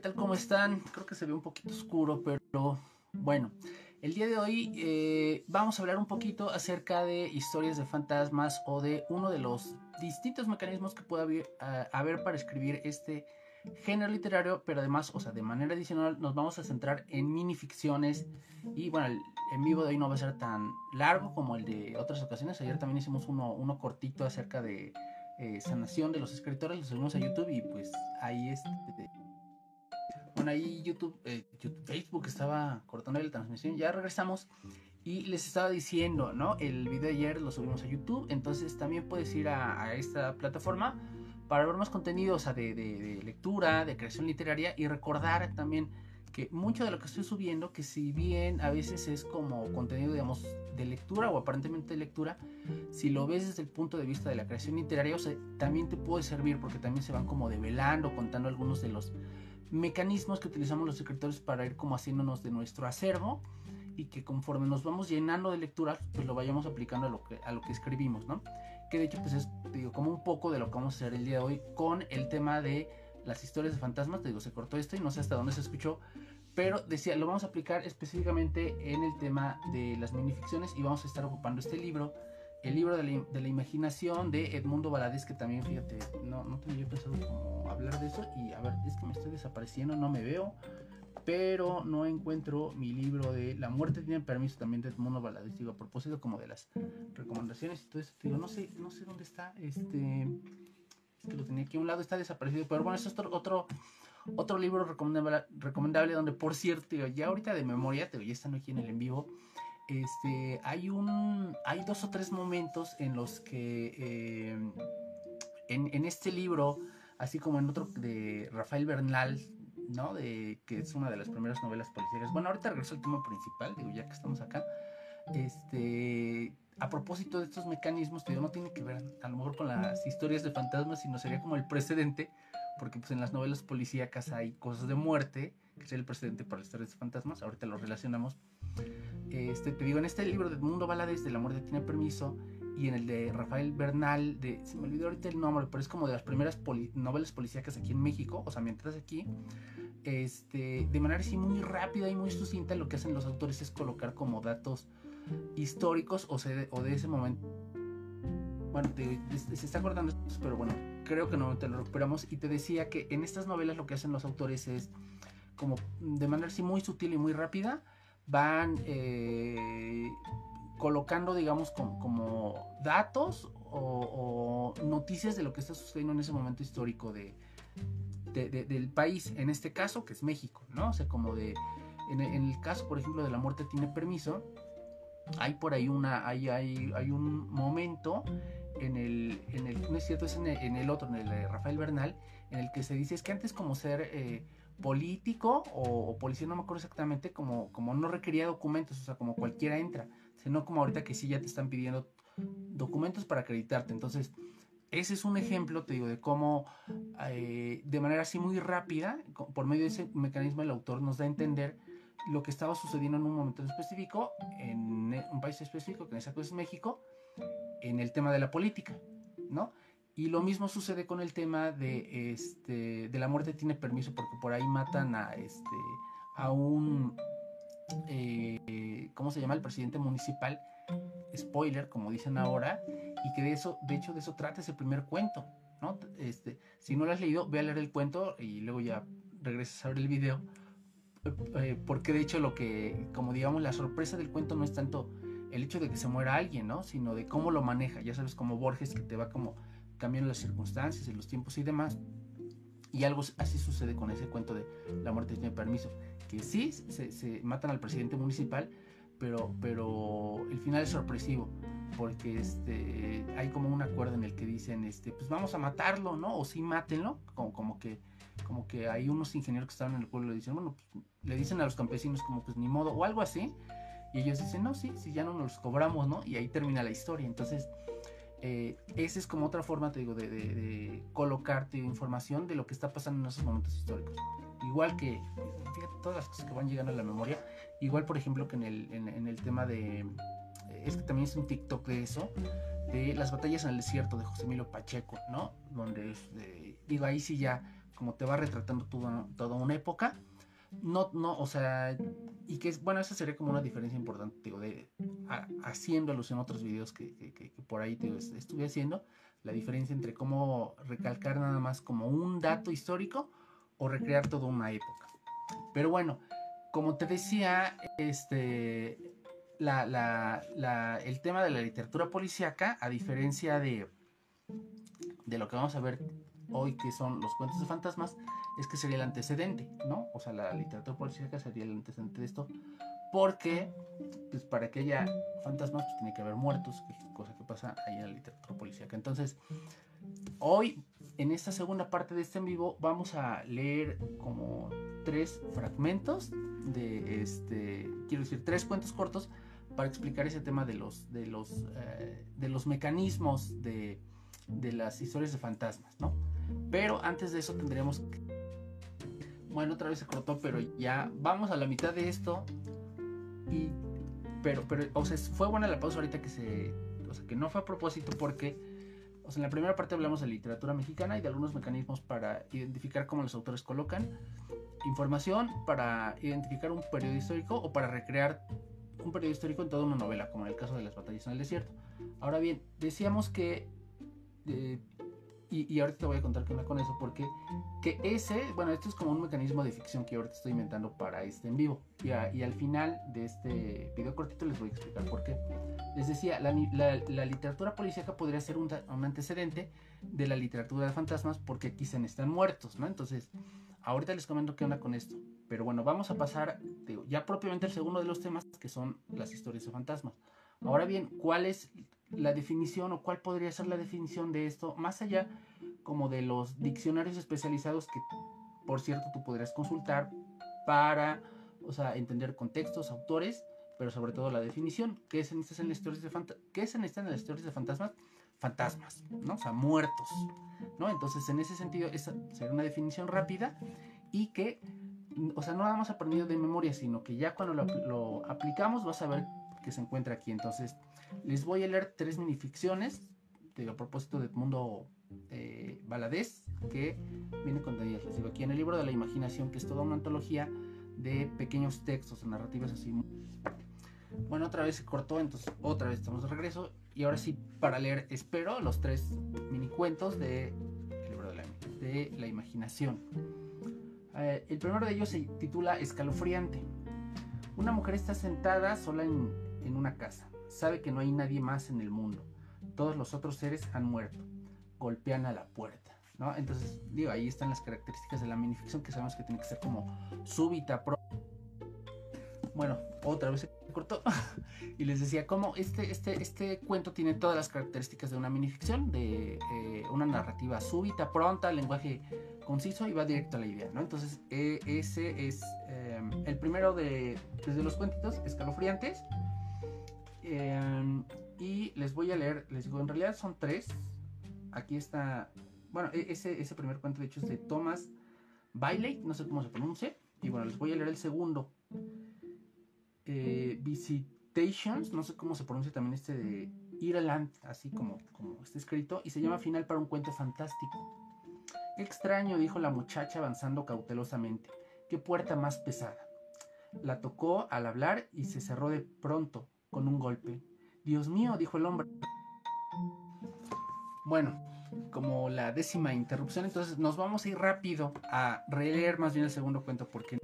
tal? ¿Cómo están? Creo que se ve un poquito oscuro, pero bueno, el día de hoy eh, vamos a hablar un poquito acerca de historias de fantasmas o de uno de los distintos mecanismos que puede haber, haber para escribir este género literario, pero además, o sea, de manera adicional nos vamos a centrar en minificciones y bueno, el en vivo de hoy no va a ser tan largo como el de otras ocasiones. Ayer también hicimos uno, uno cortito acerca de eh, sanación de los escritores, lo subimos a YouTube y pues ahí este... Ahí YouTube, eh, YouTube, Facebook estaba cortando la transmisión, ya regresamos y les estaba diciendo, ¿no? El video de ayer lo subimos a YouTube, entonces también puedes ir a, esta plataforma para ver más contenido, de lectura, de creación literaria y recordar también que mucho de lo que estoy subiendo, que si bien a veces es como contenido, digamos, de lectura o aparentemente de lectura, si lo ves desde el punto de vista de la creación literaria, o sea, también te puede servir porque también se van como develando, contando algunos de los mecanismos que utilizamos los escritores para ir como haciéndonos de nuestro acervo y que conforme nos vamos llenando de lecturas, pues lo vayamos aplicando a lo que, a lo que escribimos, ¿no? Que de hecho, pues es, digo, como un poco de lo que vamos a hacer el día de hoy con el tema de las historias de fantasmas, te digo, se cortó esto y no sé hasta dónde se escuchó, pero decía, lo vamos a aplicar específicamente en el tema de las minificciones y vamos a estar ocupando este libro, el libro de la, imaginación de Edmundo Valadez, que también, fíjate, no, no tenía pensado como hablar de eso y a ver, es que me estoy desapareciendo, no me veo, pero no encuentro mi libro de La muerte tiene permiso también de Edmundo Valadez, digo, a propósito como de las recomendaciones y todo eso, digo, no sé, no sé dónde está, este que lo tenía aquí a un lado, está desaparecido. Pero bueno, esto es otro, otro, libro recomendable, recomendable donde, por cierto, ya ahorita de memoria, te ya están aquí en el en vivo, este, hay, un, hay dos o tres momentos en los que eh, en, este libro, así como en otro de Rafael Bernal, ¿no? De, que es una de las primeras novelas policiales. Bueno, ahorita regreso al tema principal, digo, ya que estamos acá. Este, a propósito de estos mecanismos, que no tiene que ver a lo mejor con las historias de fantasmas, sino sería como el precedente, porque pues en las novelas policíacas hay cosas de muerte, que es el precedente para las historias de fantasmas, ahorita lo relacionamos. Este, te digo, en este libro de Mundo Balades de la muerte tiene permiso, y en el de Rafael Bernal, de, se me olvidó ahorita el nombre, pero es como de las primeras novelas policíacas aquí en México, o sea, mientras aquí, este, de manera así muy rápida y muy sucinta, lo que hacen los autores es colocar como datos históricos o, o de ese momento. Bueno, se está acordando esto, pero bueno, creo que no te lo recuperamos. Y te decía que en estas novelas lo que hacen los autores es, como de manera así muy sutil y muy rápida, van eh, colocando, digamos, como, datos o, noticias de lo que está sucediendo en ese momento histórico de, del país, en este caso, que es México, ¿no? O sea, como de, en, en el caso, por ejemplo, de la muerte tiene permiso, hay por ahí una, hay, hay, hay un momento en el, en el, no es cierto, es en el, otro, en el de Rafael Bernal, en el que se dice es que antes como ser eh, político o, policía, no me acuerdo exactamente, como, como no requería documentos, o sea, como cualquiera entra, sino como ahorita que sí ya te están pidiendo documentos para acreditarte. Entonces, ese es un ejemplo, te digo, de cómo eh, de manera así muy rápida, por medio de ese mecanismo, el autor nos da a entender lo que estaba sucediendo en un momento específico, en un país específico, que en ese caso es México, en el tema de la política, ¿no? Y lo mismo sucede con el tema de, este, de la muerte tiene permiso, porque por ahí matan a, este, a un, eh, ¿cómo se llama? El presidente municipal, spoiler, como dicen ahora, y que de eso, de hecho, de eso trata ese primer cuento, ¿no? Este, si no lo has leído, ve a leer el cuento y luego ya regresas a ver el video eh, porque de hecho lo que, como digamos, la sorpresa del cuento no es tanto el hecho de que se muera alguien, ¿no? Sino de cómo lo maneja, ya sabes, como Borges, que te va como cambiando las circunstancias y los tiempos y demás. Y algo así sucede con ese cuento de la muerte tiene permiso, que sí, se, matan al presidente municipal, pero, pero el final es sorpresivo, porque este, hay como un acuerdo en el que dicen, este, pues vamos a matarlo, ¿no? O sí, mátenlo, como, como que como que hay unos ingenieros que estaban en el pueblo le dicen, bueno, pues, le dicen a los campesinos como pues ni modo, o algo así, y ellos dicen, no, sí, si ya no nos cobramos, ¿no? Y ahí termina la historia. Entonces, eh, esa es como otra forma, te digo, de, colocarte información de lo que está pasando en esos momentos históricos. Igual que, fíjate, todas las cosas que van llegando a la memoria, igual por ejemplo que en el, en, el tema de, es que también es un TikTok de eso, de las batallas en el desierto de José Emilio Pacheco, ¿no? Donde, digo, ahí sí ya como te va retratando toda, toda una época. No, no, o sea, y que es, bueno, esa sería como una diferencia importante, digo, de haciendo alusión a otros videos que, por ahí estuve haciendo, la diferencia entre cómo recalcar nada más como un dato histórico o recrear toda una época. Pero bueno, como te decía, este, el tema de la literatura policíaca, a diferencia de, de lo que vamos a ver hoy, que son los cuentos de fantasmas, es que sería el antecedente, ¿no? O sea, la literatura policíaca sería el antecedente de esto, porque, pues para que haya fantasmas, pues tiene que haber muertos, cosa que pasa ahí en la literatura policíaca. Entonces, hoy, en esta segunda parte de este en vivo, vamos a leer como tres fragmentos de este, quiero decir, tres cuentos cortos para explicar ese tema de los, de los, eh, de los mecanismos de, de las historias de fantasmas, ¿no? Pero antes de eso tendremos. Bueno, otra vez se cortó, pero ya vamos a la mitad de esto. Y... Pero, pero, o sea, fue buena la pausa ahorita que se... O sea, que no fue a propósito porque... O sea, en la primera parte hablamos de literatura mexicana y de algunos mecanismos para identificar cómo los autores colocan información, para identificar un periodo histórico o para recrear un periodo histórico en toda una novela, como en el caso de las batallas en el desierto. Ahora bien, decíamos que eh, y, ahorita te voy a contar qué onda con eso, porque que ese, bueno, esto es como un mecanismo de ficción que ahorita estoy inventando para este en vivo. Y, al final de este video cortito les voy a explicar por qué. Les decía, la, literatura policíaca podría ser un, antecedente de la literatura de fantasmas porque aquí se están muertos, ¿no? Entonces, ahorita les comento qué onda con esto. Pero bueno, vamos a pasar ya propiamente al segundo de los temas, que son las historias de fantasmas. Ahora bien, ¿cuál es la definición o cuál podría ser la definición de esto, más allá como de los diccionarios especializados que, por cierto, tú podrías consultar para, o sea, entender contextos, autores, pero sobre todo la definición, ¿qué se necesita en las historias de, fanta ¿qué se necesita en las historias de fantasmas? Fantasmas, ¿no? O sea, muertos, ¿no? Entonces, en ese sentido, esa sería una definición rápida y que, o sea, no hemos aprendido de memoria, sino que ya cuando lo, lo aplicamos vas a ver que se encuentra aquí. Entonces, les voy a leer tres minificciones de, a propósito de Mundo eh, Baladés que viene contenidas. Les digo aquí en el libro de la imaginación, que es toda una antología de pequeños textos, narrativas así. Bueno, otra vez se cortó, entonces otra vez estamos de regreso. Y ahora sí, para leer, espero, los tres minicuentos de libro de la, de la imaginación. Eh, el primero de ellos se titula Escalofriante. Una mujer está sentada sola en, en una casa. Sabe que no hay nadie más en el mundo. Todos los otros seres han muerto. Golpean a la puerta. ¿no? Entonces, digo, ahí están las características de la minificción que sabemos que tiene que ser como súbita. Pro bueno, otra vez se cortó. y les decía cómo este, este, este cuento tiene todas las características de una minificción, de eh, una narrativa súbita, pronta, lenguaje conciso y va directo a la idea, ¿no? Entonces, eh, ese es eh, el primero de, desde los cuentitos escalofriantes. Em, y les voy a leer, les digo, en realidad son tres. Aquí está, bueno, e-, ese, ese primer cuento de hecho es de Thomas Bailey, no sé cómo se pronuncia. Y bueno, les voy a leer el segundo. Eh, Visitations, no sé cómo se pronuncia también este de Ireland, así como, como está escrito, y se llama Final para un cuento fantástico. Qué extraño, dijo la muchacha avanzando cautelosamente. Qué puerta más pesada. La tocó al hablar y se cerró de pronto, con un golpe. Dios mío, dijo el hombre. Bueno, como la décima interrupción, entonces nos vamos a ir rápido a releer más bien el segundo cuento porque...